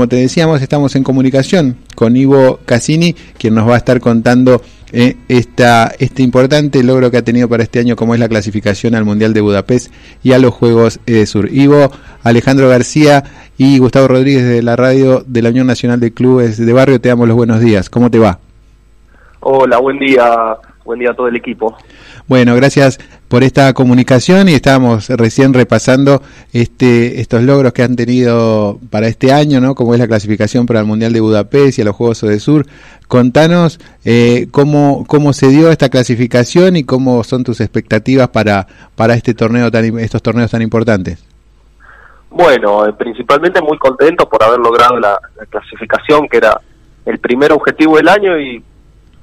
Como te decíamos, estamos en comunicación con Ivo Cassini, quien nos va a estar contando eh, esta, este importante logro que ha tenido para este año, como es la clasificación al Mundial de Budapest y a los Juegos de Sur. Ivo, Alejandro García y Gustavo Rodríguez de la radio de la Unión Nacional de Clubes de Barrio, te damos los buenos días. ¿Cómo te va? Hola, buen día, buen día a todo el equipo. Bueno, gracias por esta comunicación y estábamos recién repasando este, estos logros que han tenido para este año, ¿no? Como es la clasificación para el Mundial de Budapest y a los Juegos de Sur. Contanos eh, cómo, cómo se dio esta clasificación y cómo son tus expectativas para, para este torneo tan, estos torneos tan importantes. Bueno, eh, principalmente muy contento por haber logrado la clasificación, que era el primer objetivo del año y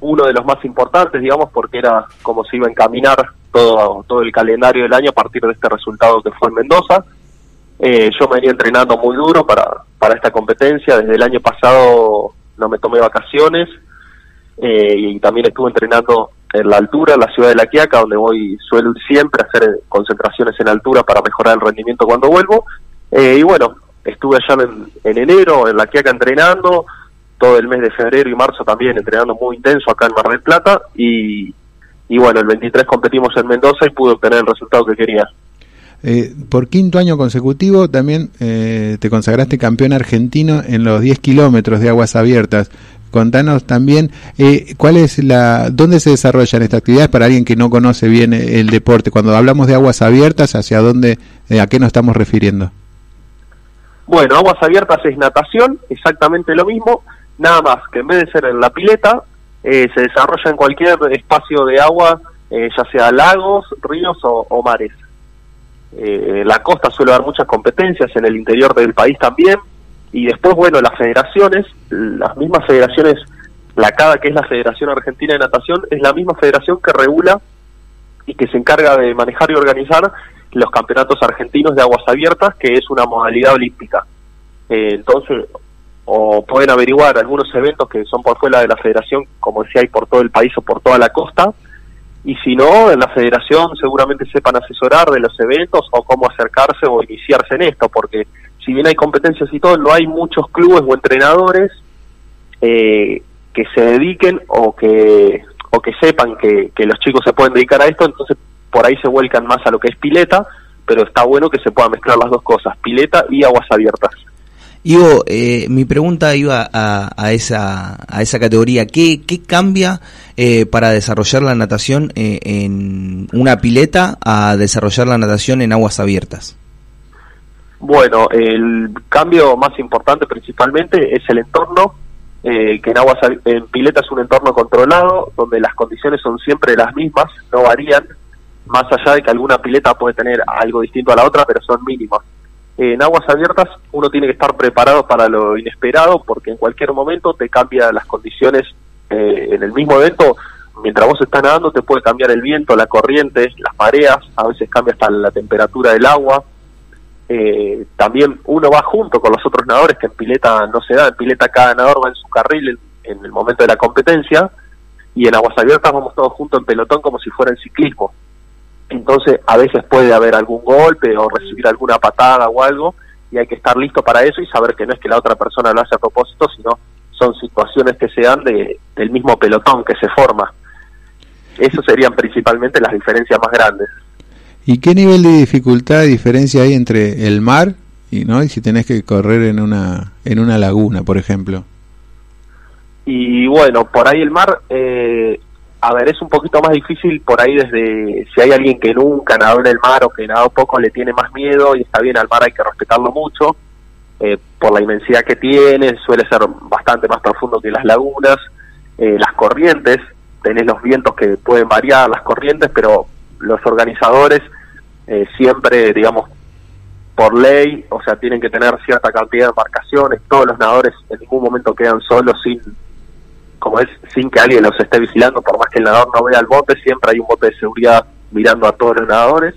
uno de los más importantes, digamos, porque era como se iba a encaminar todo, todo el calendario del año a partir de este resultado que fue en Mendoza. Eh, yo me venía entrenando muy duro para, para esta competencia. Desde el año pasado no me tomé vacaciones eh, y también estuve entrenando en la altura, en la ciudad de La Quiaca, donde voy, suelo siempre a hacer concentraciones en altura para mejorar el rendimiento cuando vuelvo. Eh, y bueno, estuve allá en, en enero en La Quiaca entrenando, todo el mes de febrero y marzo también entrenando muy intenso acá en Mar del Plata y, y bueno, el 23 competimos en Mendoza y pude obtener el resultado que quería. Eh, por quinto año consecutivo también eh, te consagraste campeón argentino en los 10 kilómetros de aguas abiertas. Contanos también eh, cuál es la, dónde se desarrollan estas actividades para alguien que no conoce bien el deporte. Cuando hablamos de aguas abiertas, ¿hacia dónde, a qué nos estamos refiriendo? Bueno, aguas abiertas es natación, exactamente lo mismo. Nada más que en vez de ser en la pileta, eh, se desarrolla en cualquier espacio de agua, eh, ya sea lagos, ríos o, mares. Eh, la costa suele haber muchas competencias, en el interior del país también, y después, bueno, las federaciones, las mismas federaciones, la CADA, que es la Federación Argentina de Natación, es la misma federación que regula y que se encarga de manejar y organizar los campeonatos argentinos de aguas abiertas, que es una modalidad olímpica. entonces, o pueden averiguar algunos eventos que son por fuera de la federación, como si hay por todo el país o por toda la costa, y si no, en la federación seguramente sepan asesorar de los eventos o cómo acercarse o iniciarse en esto, porque si bien hay competencias y todo, no hay muchos clubes o entrenadores eh, que se dediquen o que o que sepan que, que los chicos se pueden dedicar a esto, entonces por ahí se vuelcan más a lo que es pileta, pero está bueno que se puedan mezclar las dos cosas, pileta y aguas abiertas. Ivo, eh, mi pregunta iba a, esa, a esa categoría. ¿Qué, qué cambia eh, para desarrollar la natación eh, en una pileta a desarrollar la natación en aguas abiertas? Bueno, el cambio más importante principalmente es el entorno, que en aguas en pileta es un entorno controlado, donde las condiciones son siempre las mismas, no varían, más allá de que alguna pileta puede tener algo distinto a la otra, pero son mínimas en aguas abiertas uno tiene que estar preparado para lo inesperado porque en cualquier momento te cambia las condiciones eh, en el mismo evento. Mientras vos estás nadando te puede cambiar el viento la corriente las mareas a veces cambia hasta la temperatura del agua. Eh, también uno va junto con los otros nadadores que en pileta no se da en pileta cada nadador va en su carril en, el momento de la competencia. Y en aguas abiertas vamos todos juntos en pelotón como si fuera en ciclismo entonces a veces puede haber algún golpe o recibir alguna patada o algo y hay que estar listo para eso y saber que no es que la otra persona lo hace a propósito, sino son situaciones que se dan de, del mismo pelotón que se forma. Esas serían principalmente las diferencias más grandes. ¿Y qué nivel de dificultad, diferencia hay entre el mar y no y si tenés que correr en una en una laguna, por ejemplo? Y bueno, por ahí el mar eh, a ver, es un poquito más difícil por ahí desde si hay alguien que nunca nadó en el mar o que nadó poco le tiene más miedo y está bien al mar hay que respetarlo mucho eh, por la inmensidad que tiene, suele ser bastante más profundo que las lagunas, eh, las corrientes, tenés los vientos que pueden variar las corrientes, pero los organizadores eh, siempre, digamos, por ley, o sea, tienen que tener cierta cantidad de embarcaciones, todos los nadadores en ningún momento quedan solos sin como es sin que alguien los esté vigilando, por más que el nadador no vea el bote, siempre hay un bote de seguridad mirando a todos los nadadores.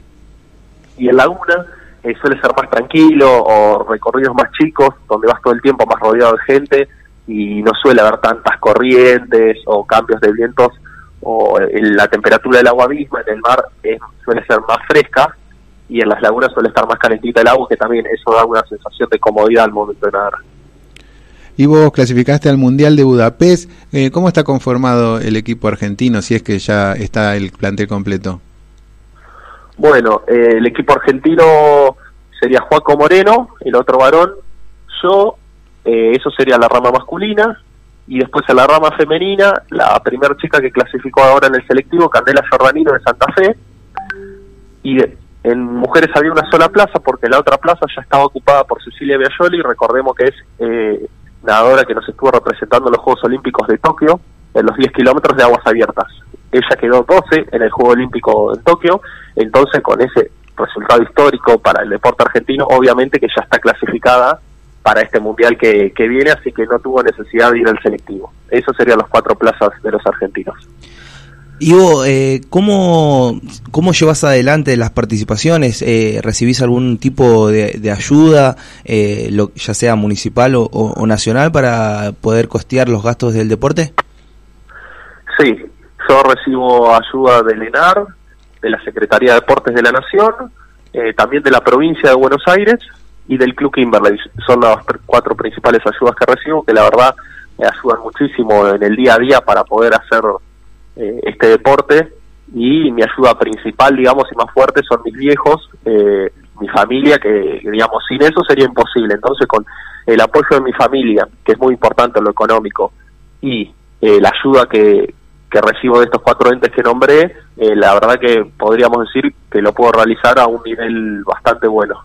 Y en laguna eh, suele ser más tranquilo o recorridos más chicos, donde vas todo el tiempo más rodeado de gente y no suele haber tantas corrientes o cambios de vientos o eh, la temperatura del agua misma en el mar suele ser más fresca y en las lagunas suele estar más calentita el agua, que también eso da una sensación de comodidad al momento de nadar. Y vos clasificaste al Mundial de Budapest. Eh, ¿Cómo está conformado el equipo argentino si es que ya está el plantel completo? Bueno, eh, el equipo argentino sería Juaco Moreno, el otro varón, yo, eh, eso sería la rama masculina, y después en la rama femenina, la primera chica que clasificó ahora en el selectivo, Candela Giordanino de Santa Fe, y en mujeres había una sola plaza porque la otra plaza ya estaba ocupada por Cecilia Biagioli, recordemos que es eh, nadadora que nos estuvo representando en los Juegos Olímpicos de Tokio, en los 10 kilómetros de aguas abiertas. Ella quedó 12 en el Juego Olímpico en Tokio, entonces con ese resultado histórico para el deporte argentino, obviamente que ya está clasificada para este mundial que, que viene, así que no tuvo necesidad de ir al selectivo. Esos serían los cuatro plazas de los argentinos. Ivo, eh, ¿cómo, ¿cómo llevas adelante las participaciones? Eh, ¿Recibís algún tipo de, ayuda, eh, lo, ya sea municipal o, nacional, para poder costear los gastos del deporte? Sí, yo recibo ayuda del ENAR, de la Secretaría de Deportes de la Nación, eh, también de la provincia de Buenos Aires y del Club Kimberley. Son las cuatro principales ayudas que recibo, que la verdad me ayudan muchísimo en el día a día para poder hacer eh, este deporte y mi ayuda principal, digamos, y más fuerte son mis viejos, eh, mi familia, que digamos, sin eso sería imposible. Entonces, con el apoyo de mi familia, que es muy importante lo económico, y la ayuda que, que recibo de estos cuatro entes que nombré, eh, la verdad que podríamos decir que lo puedo realizar a un nivel bastante bueno.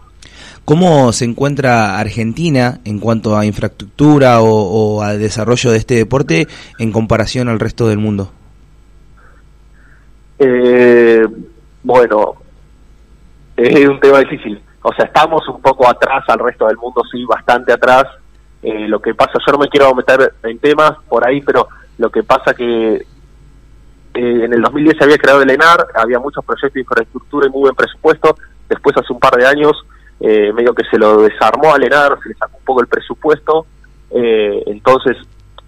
¿Cómo se encuentra Argentina en cuanto a infraestructura o, al desarrollo de este deporte en comparación al resto del mundo? Eh, bueno, es un tema difícil. O sea, estamos un poco atrás al resto del mundo, sí, bastante atrás. Eh, lo que pasa, yo no me quiero meter en temas por ahí, pero lo que pasa que eh, en el 2010 se había creado el ENAR, había muchos proyectos de infraestructura y muy buen presupuesto. Después, hace un par de años, eh, medio que se lo desarmó al ENAR, se le sacó un poco el presupuesto. Eh, entonces,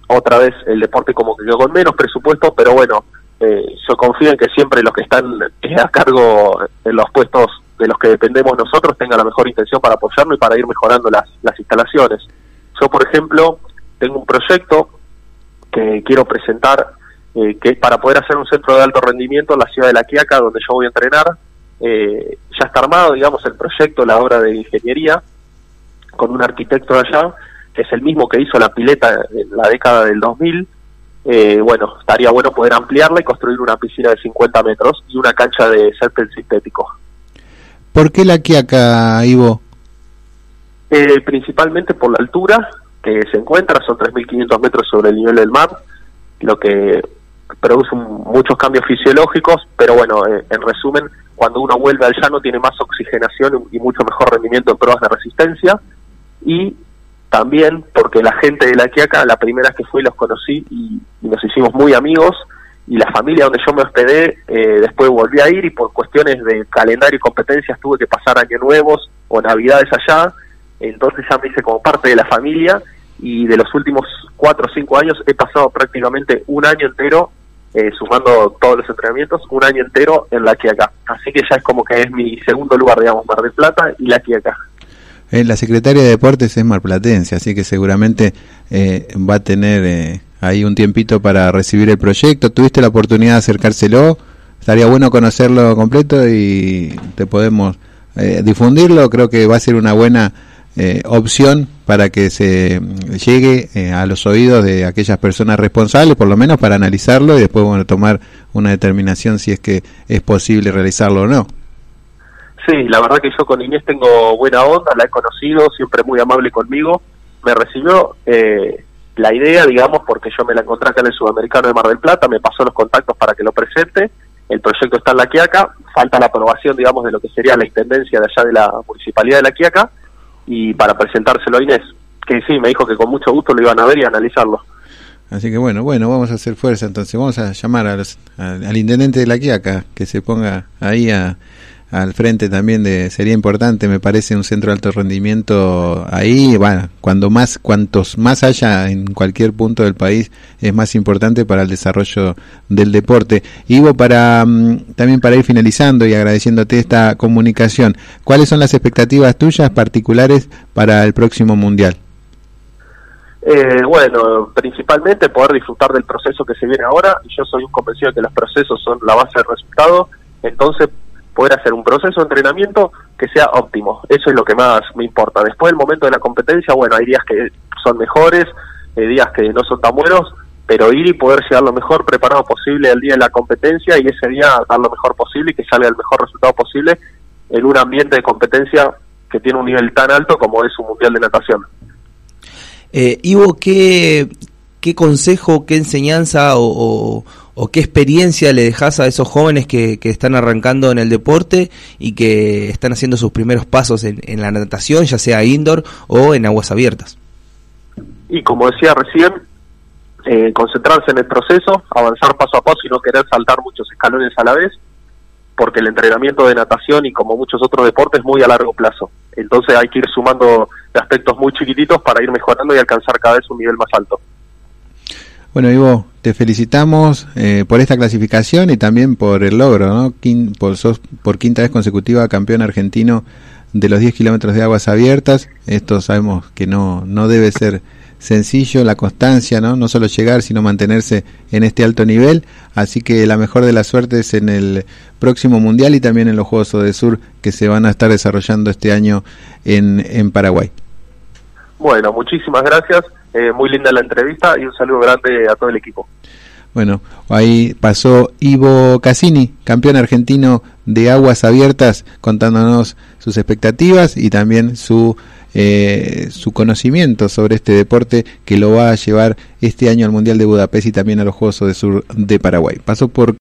otra vez el deporte como que quedó con menos presupuesto, pero bueno, yo confío en que siempre los que están a cargo en los puestos de los que dependemos nosotros tengan la mejor intención para apoyarnos y para ir mejorando las, las instalaciones. Yo, por ejemplo, tengo un proyecto que quiero presentar eh, que para poder hacer un centro de alto rendimiento en la ciudad de La Quiaca, donde yo voy a entrenar. Eh, ya está armado, digamos, el proyecto, la obra de ingeniería, con un arquitecto de allá, que es el mismo que hizo la pileta en la década del 2000. Eh, bueno, estaría bueno poder ampliarla y construir una piscina de 50 metros y una cancha de césped sintético. ¿Por qué La Quiaca, Ivo? principalmente por la altura que se encuentra, son 3.500 metros sobre el nivel del mar, lo que produce muchos cambios fisiológicos, pero bueno, eh, en resumen, cuando uno vuelve al llano tiene más oxigenación y mucho mejor rendimiento en pruebas de resistencia y también porque la gente de la Quiaca, la primera que fui los conocí y, nos hicimos muy amigos y la familia donde yo me hospedé eh, después volví a ir y por cuestiones de calendario y competencias tuve que pasar años nuevos o navidades allá, entonces ya me hice como parte de la familia y de los últimos cuatro o cinco años he pasado prácticamente un año entero, eh, sumando todos los entrenamientos, un año entero en la Quiaca. Así que ya es como que es mi segundo lugar, digamos, Mar del Plata y la Quiaca. Eh, la secretaria de Deportes es marplatense, así que seguramente eh, va a tener ahí un tiempito para recibir el proyecto. ¿Tuviste la oportunidad de acercárselo? Estaría bueno conocerlo completo y te podemos difundirlo. Creo que va a ser una buena eh, opción para que se llegue eh, a los oídos de aquellas personas responsables, por lo menos para analizarlo y después bueno, tomar una determinación si es que es posible realizarlo o no. Sí, la verdad que yo con Inés tengo buena onda, la he conocido, siempre muy amable conmigo. Me recibió eh, la idea, digamos, porque yo me la encontré acá en el Sudamericano de Mar del Plata, me pasó los contactos para que lo presente. El proyecto está en La Quiaca, falta la aprobación, digamos, de lo que sería la intendencia de allá de la Municipalidad de La Quiaca y para presentárselo a Inés, que sí, me dijo que con mucho gusto lo iban a ver y analizarlo. Así que bueno, bueno, vamos a hacer fuerza entonces, vamos a llamar al intendente de la Quiaca, que se ponga ahí a, al frente también de sería importante me parece un centro de alto rendimiento ahí bueno cuando más cuantos más haya en cualquier punto del país es más importante para el desarrollo del deporte. Ivo para mm, también para ir finalizando y agradeciéndote esta comunicación cuáles son las expectativas tuyas particulares para el próximo mundial Eh, bueno, principalmente poder disfrutar del proceso que se viene ahora, yo soy un convencido de que los procesos son la base del resultado, entonces poder hacer un proceso de entrenamiento que sea óptimo, eso es lo que más me importa. Después del momento de la competencia, bueno, hay días que son mejores, hay días que no son tan buenos, pero ir y poder llegar lo mejor preparado posible el día de la competencia y ese día dar lo mejor posible y que salga el mejor resultado posible en un ambiente de competencia que tiene un nivel tan alto como es un mundial de natación. Eh, Ivo, ¿qué, ¿qué consejo, qué enseñanza o, qué experiencia le dejas a esos jóvenes que, están arrancando en el deporte y que están haciendo sus primeros pasos en, en la natación, ya sea indoor o en aguas abiertas? Y como decía recién, eh, concentrarse en el proceso, avanzar paso a paso y no querer saltar muchos escalones a la vez, porque el entrenamiento de natación y como muchos otros deportes es muy a largo plazo. Entonces hay que ir sumando aspectos muy chiquititos para ir mejorando y alcanzar cada vez un nivel más alto. Bueno, Ivo, te felicitamos eh, por esta clasificación y también por el logro, ¿no? por, sos por quinta vez consecutiva campeón argentino de los 10 kilómetros de aguas abiertas. Esto sabemos que no, no debe ser sencillo, la constancia, ¿no? No solo llegar, sino mantenerse en este alto nivel. Así que la mejor de las suertes en el próximo Mundial y también en los Juegos de Sur que se van a estar desarrollando este año en, en Paraguay. Bueno, muchísimas gracias. Eh, muy linda la entrevista y un saludo grande a todo el equipo. Bueno, ahí pasó Ivo Cassini, campeón argentino de aguas abiertas, contándonos sus expectativas y también su eh, su conocimiento sobre este deporte que lo va a llevar este año al Mundial de Budapest y también a los Juegos de Sur de Paraguay. Pasó por